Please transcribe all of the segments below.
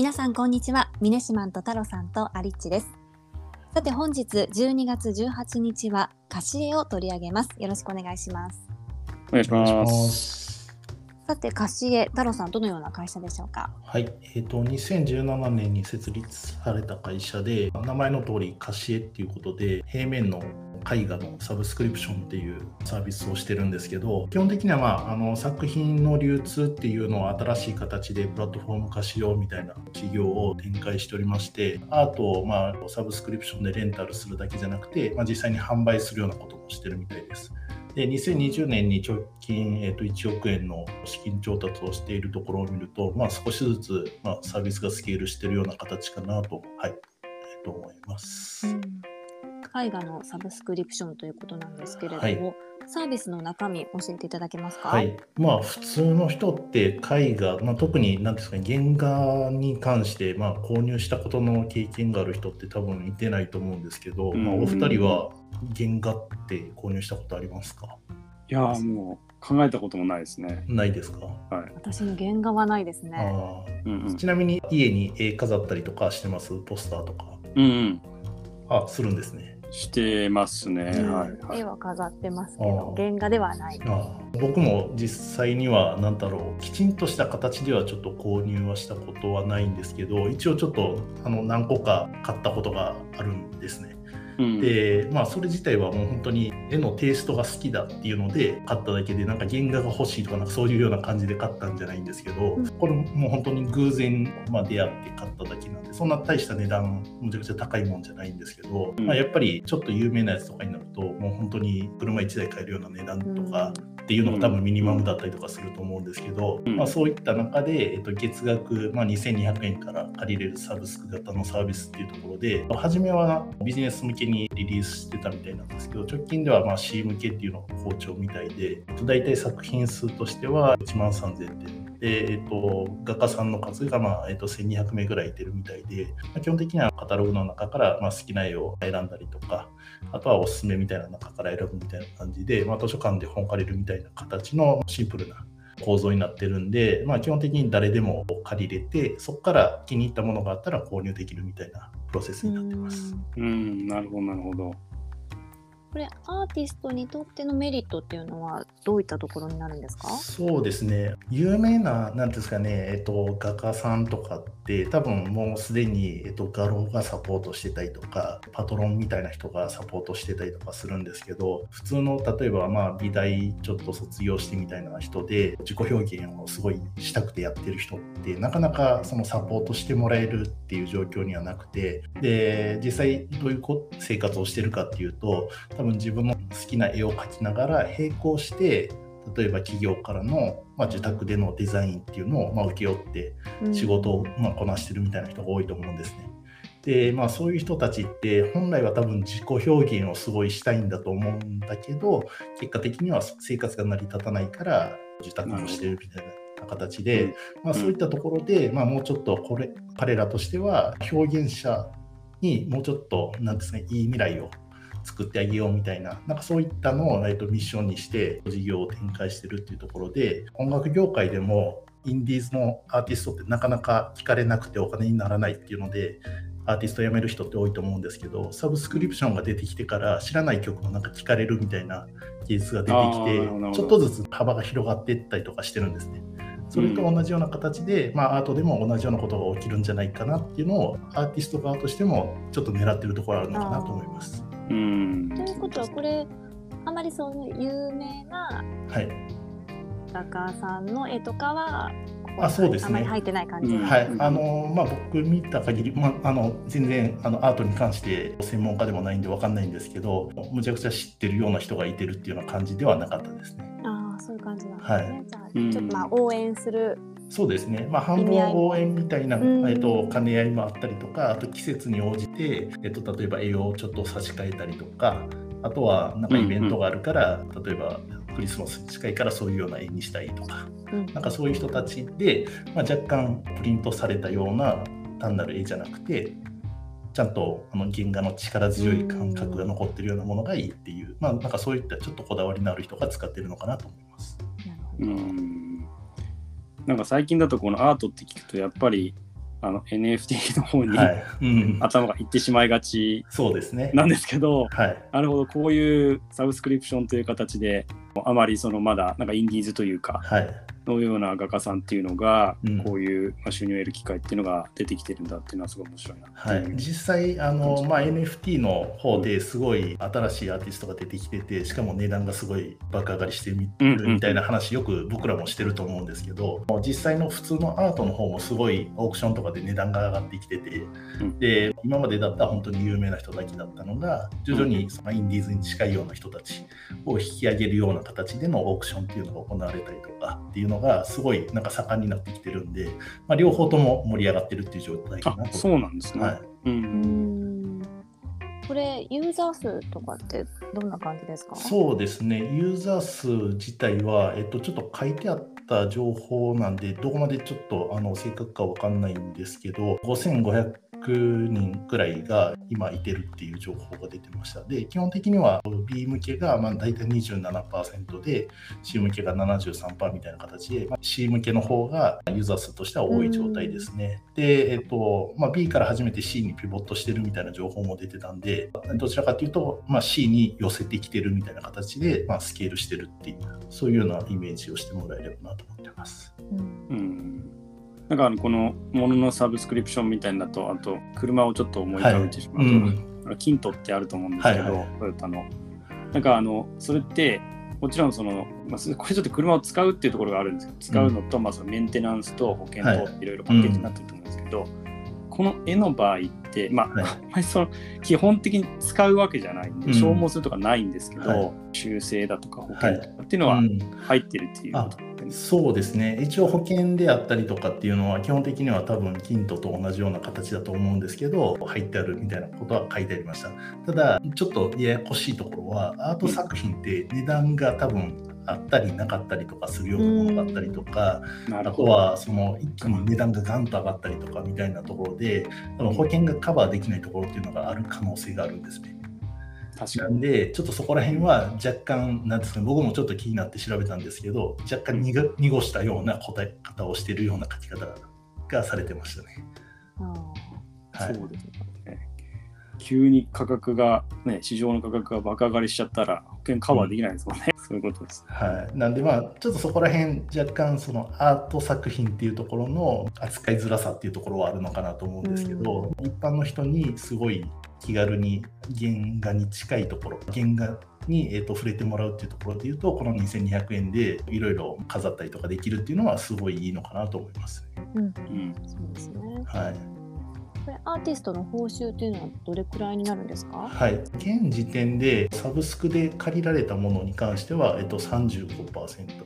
皆さんこんにちは。ミネシマンと太郎さんとアリッチです。さて本日12月18日はカシエを取り上げます。よろしくお願いします。お願いしますさてカシエ太郎さんどのような会社でしょうか？はい、えっ、と2017年に設立された会社で名前の通りカシエっていうことで平面の絵画のサブスクリプションっていうサービスをしてるんですけど基本的には、まあ、あの作品の流通っていうのを新しい形でプラットフォーム化しようみたいな企業を展開しておりましてアートを、まあ、サブスクリプションでレンタルするだけじゃなくて、まあ、実際に販売するようなこともしてるみたいです。で2020年に直近、えー、と1億円の資金調達をしているところを見ると、まあ、少しずつ、まあ、サービスがスケールしているような形かなと,、はいえー、と思います。うん絵画のサブスクリプションということなんですけれども、はい、サービスの中身教えていただけますか？はい、まあ普通の人って絵画、まあ、特に何ですかね原画に関してまあ購入したことの経験がある人って多分いてないと思うんですけど、まあお二人は原画って購入したことありますか？いやもう考えたこともないですね。ないですか？はい。私の原画はないですね。あうんうん、ちなみに家に絵飾ったりとかしてます？ポスターとか。うん、うん。あ、するんですね。してますね、はい、絵は飾ってますけど原画ではない。僕も実際には何だろうきちんとした形ではちょっと購入はしたことはないんですけど一応ちょっとあの何個か買ったことがあるんですね。でまあそれ自体はもう本当に絵のテイストが好きだっていうので買っただけでなんか原画が欲しいとかなんかそういうような感じで買ったんじゃないんですけど、これもう本当に偶然、まあ、出会って買っただけなんでそんな大した値段むちゃくちゃ高いもんじゃないんですけど、まあ、やっぱりちょっと有名なやつとかになるともう本当に車1台買えるような値段とかっていうのが多分ミニマムだったりとかすると思うんですけど、まあ、そういった中で、えっと、月額、まあ、2200円から借りれるサブスク型のサービスっていうところで初めはビジネス向けにリリースしてたみたいなんですけど直近ではまあ C 向けっていうのが好調みたいで大体作品数としては1万3000点で、えっと、画家さんの数が、まあえっと、1200名ぐらいいてるみたいで、まあ、基本的にはカタログの中から、まあ、好きな絵を選んだりとか、あとはおすすめみたいな中から選ぶみたいな感じで、まあ、図書館で本借りるみたいな形のシンプルな構造になってるんで、まあ、基本的に誰でも借りれて、そこから気に入ったものがあったら購入できるみたいなプロセスになってます。うん、なるほど、なるほど。これアーティストにとってのメリットっていうのはどういったところになるんですか？そうですね。有名な何ですかね、えっと、画家さんとかって多分もうすでに、えっと、画廊がサポートしてたりとかパトロンみたいな人がサポートしてたりとかするんですけど普通の例えばまあ美大ちょっと卒業してみたいな人で自己表現をすごいしたくてやってる人ってなかなかそのサポートしてもらえるっていう状況にはなくてで実際どういう生活をしてるかっていうと多分自分の好きな絵を描きながら並行して例えば企業からの、まあ、自宅でのデザインっていうのを、まあ、請け負って仕事を、まあ、こなしてるみたいな人が多いと思うんですね。でまあそういう人たちって本来は多分自己表現をすごいしたいんだと思うんだけど結果的には生活が成り立たないから自宅をしてるみたいな形で、まあ、そういったところで、まあ、もうちょっとこれ彼らとしては表現者にもうちょっとなんですねいい未来を作ってあげようみたいな、なんかそういったのを、えっと、ミッションにして事業を展開してるっていうところで、音楽業界でもインディーズのアーティストってなかなか聞かれなくてお金にならないっていうので、アーティスト辞める人って多いと思うんですけど、サブスクリプションが出てきてから知らない曲もなんか聞かれるみたいな技術が出てきて、ちょっとずつ幅が広がっていったりとかしてるんですね。それと同じような形で、うん、まあ、アートでも同じようなことが起きるんじゃないかなっていうのをアーティスト側としてもちょっと狙ってるところあるのかなと思います。うん、ということはこれあまりその有名な画家さんの絵とかは、あそうですね。あまり入ってない感じ、はい。あのまあ僕見た限り、まああの全然あのアートに関して専門家でもないんでわかんないんですけど、むちゃくちゃ知ってるような人がいてるっていうような感じではなかったですね。ああそういう感じなんですね。はい、じゃあちょっとまあ応援するそうですね、まあ、半分応援みたいな、えっと、兼ね合いもあったりとか、あと季節に応じて、えっと、例えば栄養をちょっと差し替えたりとか、あとはなんかイベントがあるから、うんうん、例えばクリスマスに近いからそういうような絵にしたいとか、うん、なんかそういう人たちで、まあ、若干プリントされたような単なる絵じゃなくて、ちゃんとあの原画の力強い感覚が残ってるようなものがいいっていう、まあ、なんかそういったちょっとこだわりのある人が使ってるのかなと思います。うんなんか最近だとこのアートって聞くとやっぱりあの NFT の方に、はい。うん、頭がいってしまいがちそうですね。なんですけど、はい、なるほど、こういうサブスクリプションという形で、あまりそのまだなんかインディーズというか、はい、のような画家さんっていうのが、うん。こういうまあ収入を得る機会っていうのが出てきてるんだっていうのはすごい面白いなはい。実際あの、まあ、NFT の方ですごい新しいアーティストが出てきててしかも値段がすごい爆上がりしてみうんうんるみたいな話よく僕らもしてると思うんですけど実際の普通のアートの方もすごいオークションとかで値段が上がってきててうん。で今までだったら本当に有名な人だけだったのが徐々にそのインディーズに近いような人たちを引き上げるような形でのオークションっていうのが行われたりとかっていうのがすごいなんか盛んになってきてるんで、まあ、両方とも盛り上がってるっていう状態かなと。あそうなんですね。はい、ううん。んこれユーザー数とかってどんな感じですか？そうですね、ユーザー数自体は、えっと、ちょっと書いてあった情報なんで、どこまでちょっとあの正確かわかんないんですけど、5500人くらいが今いてるっていう情報が出てました。で、基本的には B 向けがまあ大体27%で、C 向けが73%みたいな形で、まあ C 向けの方がユーザー数としては多い状態ですね。で、えっとまあ、B から初めて C にピボットしてるみたいな情報も出てたんで、どちらかというと、まあ、C に寄せてきてるみたいな形で、まあ、スケールしてるっていう、そういうようなイメージをしてもらえればなと思ってます。うんうんなんかあのこのもののサブスクリプションみたいなのだと、あと車をちょっと思い浮かべてしまうと、うん。あのキントってあると思うんですけど、はい。はいトヨタの。なんかあのそれってもちろんその、まあ、そこれちょっと車を使うっていうところがあるんですけど使うのと、まあ、そのメンテナンスと保険はい。といろいろパッケージになってると思うんですけど、この絵の場合って、まあはい。あんまりその基本的に使うわけじゃないんで、うん。消耗するとかないんですけど、はい。修正だとか保険とかっていうのはうん入ってるっていうことそうですね、一応保険であったりとかっていうのは、基本的には多分、キントと同じような形だと思うんですけど、入ってあるみたいなことは書いてありました。ただ、ちょっとややこしいところは、アート作品って値段が多分あったりなかったりとかするようなものがあったりとか、あと。はその一気に値段がガンと上がったりとかみたいなところで、その保険がカバーできないところっていうのがある可能性があるんですね。確かに。なんで、ちょっとそこら辺は若干、なんですかね、僕もちょっと気になって調べたんですけど、若干にが濁したような答え方をしているような書き方がされてましたね。あはい、そうですね。急に価格が、ね、市場の価格が爆上がりしちゃったら保険カバーできないですもんね。そういうことです。はい、なんでまあちょっとそこら辺若干そのアート作品っていうところの扱いづらさっていうところはあるのかなと思うんですけど、一般の人にすごい気軽に原画に近いところ原画に、えー、と触れてもらうっていうところでいうとこの2200円でいろいろ飾ったりとかできるっていうのはすごいいいのかなと思いますね。うんうん。そうですね。はいこれアーティストの報酬というのはどれくらいになるんですか？はい、現時点でサブスクで借りられたものに関しては、えっと、35%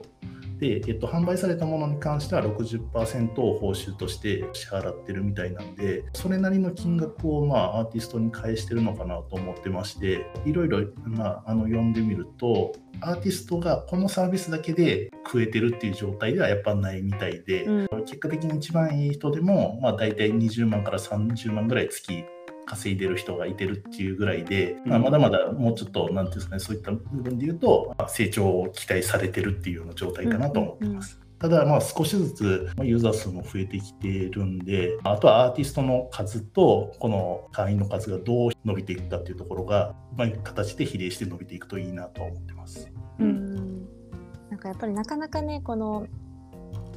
で、えっと、販売されたものに関しては60%を報酬として支払ってるみたいなんでそれなりの金額を、まあ、アーティストに返してるのかなと思ってましていろいろ、まあ、あの読んでみるとアーティストがこのサービスだけで食えてるっていう状態ではやっぱないみたいで、うん。結果的に一番いい人でも、まあ、大体20万から30万ぐらい月稼いでる人がいてるっていうぐらいで、まあ、うんまだまだもうちょっと、なんていうんですかね、そういった部分で言うと、まあ成長を期待されてるっていうような状態かなと思ってます。ただ、まあ、少しずつまあユーザー数も増えてきてるんで、あとはアーティストの数と、この会員の数がどう伸びていくかっていうところが、うまい形で比例して伸びていくといいなとは思ってます。ううんん。なんかやっぱりなかなかねこの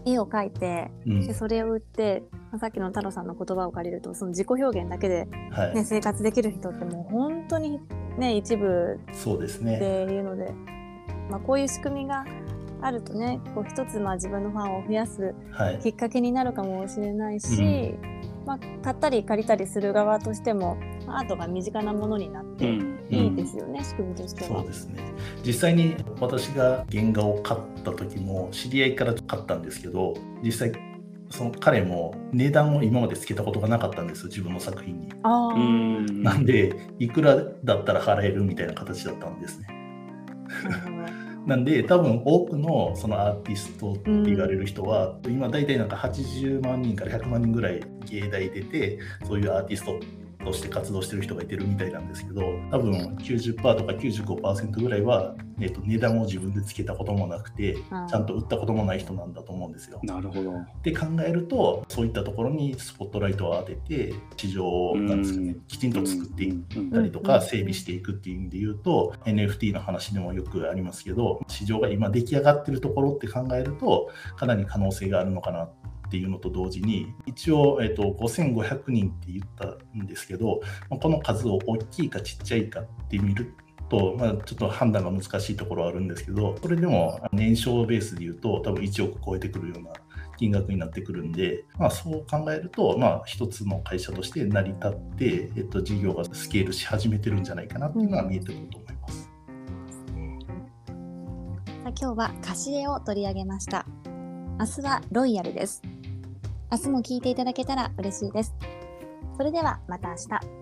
絵を描いてうんでそれを売って、まあさっきの太郎さんの言葉を借りるとその自己表現だけで、はい、ね、生活できる人ってもう本当にね一部そうですってね。いうので、まあ、こういう仕組みがあるとねこう一つまあ自分のファンを増やすはいきっかけになるかもしれないし、まあ、買ったり借りたりする側としてもアートが身近なものになってうん。いいですよね、仕組みとしては。そうですね実際に私が原画を買った時も知り合いから買ったんですけど実際その彼も値段を今までつけたことがなかったんです自分の作品に。なんでいくらだったら払えるみたいな形だったんですね。なんで多分多くのそのアーティストって言われる人は、今大体なんか80万人から100万人ぐらい芸大出てそういうアーティストととして活動してる人がいてるみたいなんですけど、多分90%とか95%ぐらいは、えー、と値段を自分でつけたこともなくて、ちゃんと売ったこともない人なんだと思うんですよ。なるほど。で考えると、そういったところにスポットライトを当てて、市場をなんですか、ね、きちんと作っていったりとか、整備していくっていう意味で言うと、NFT の話でもよくありますけど、市場が今出来上がってるところって考えると、かなり可能性があるのかなっていうのと同時に、一応、えーと、5500人って言ったんですけど、この数を大きいかちっちゃいかって見ると、まあ、ちょっと判断が難しいところはあるんですけど、それでも年商ベースで言うと、多分1億超えてくるような金額になってくるんで、まあ、そう考えると、まあ、一つの会社として成り立って、えっと、事業がスケールし始めてるんじゃないかなっていうのは見えてくると思います。さあ今日は貸し絵を取り上げました。明日はロイヤルです。明日も聞いていただけたら嬉しいです。それではまた明日。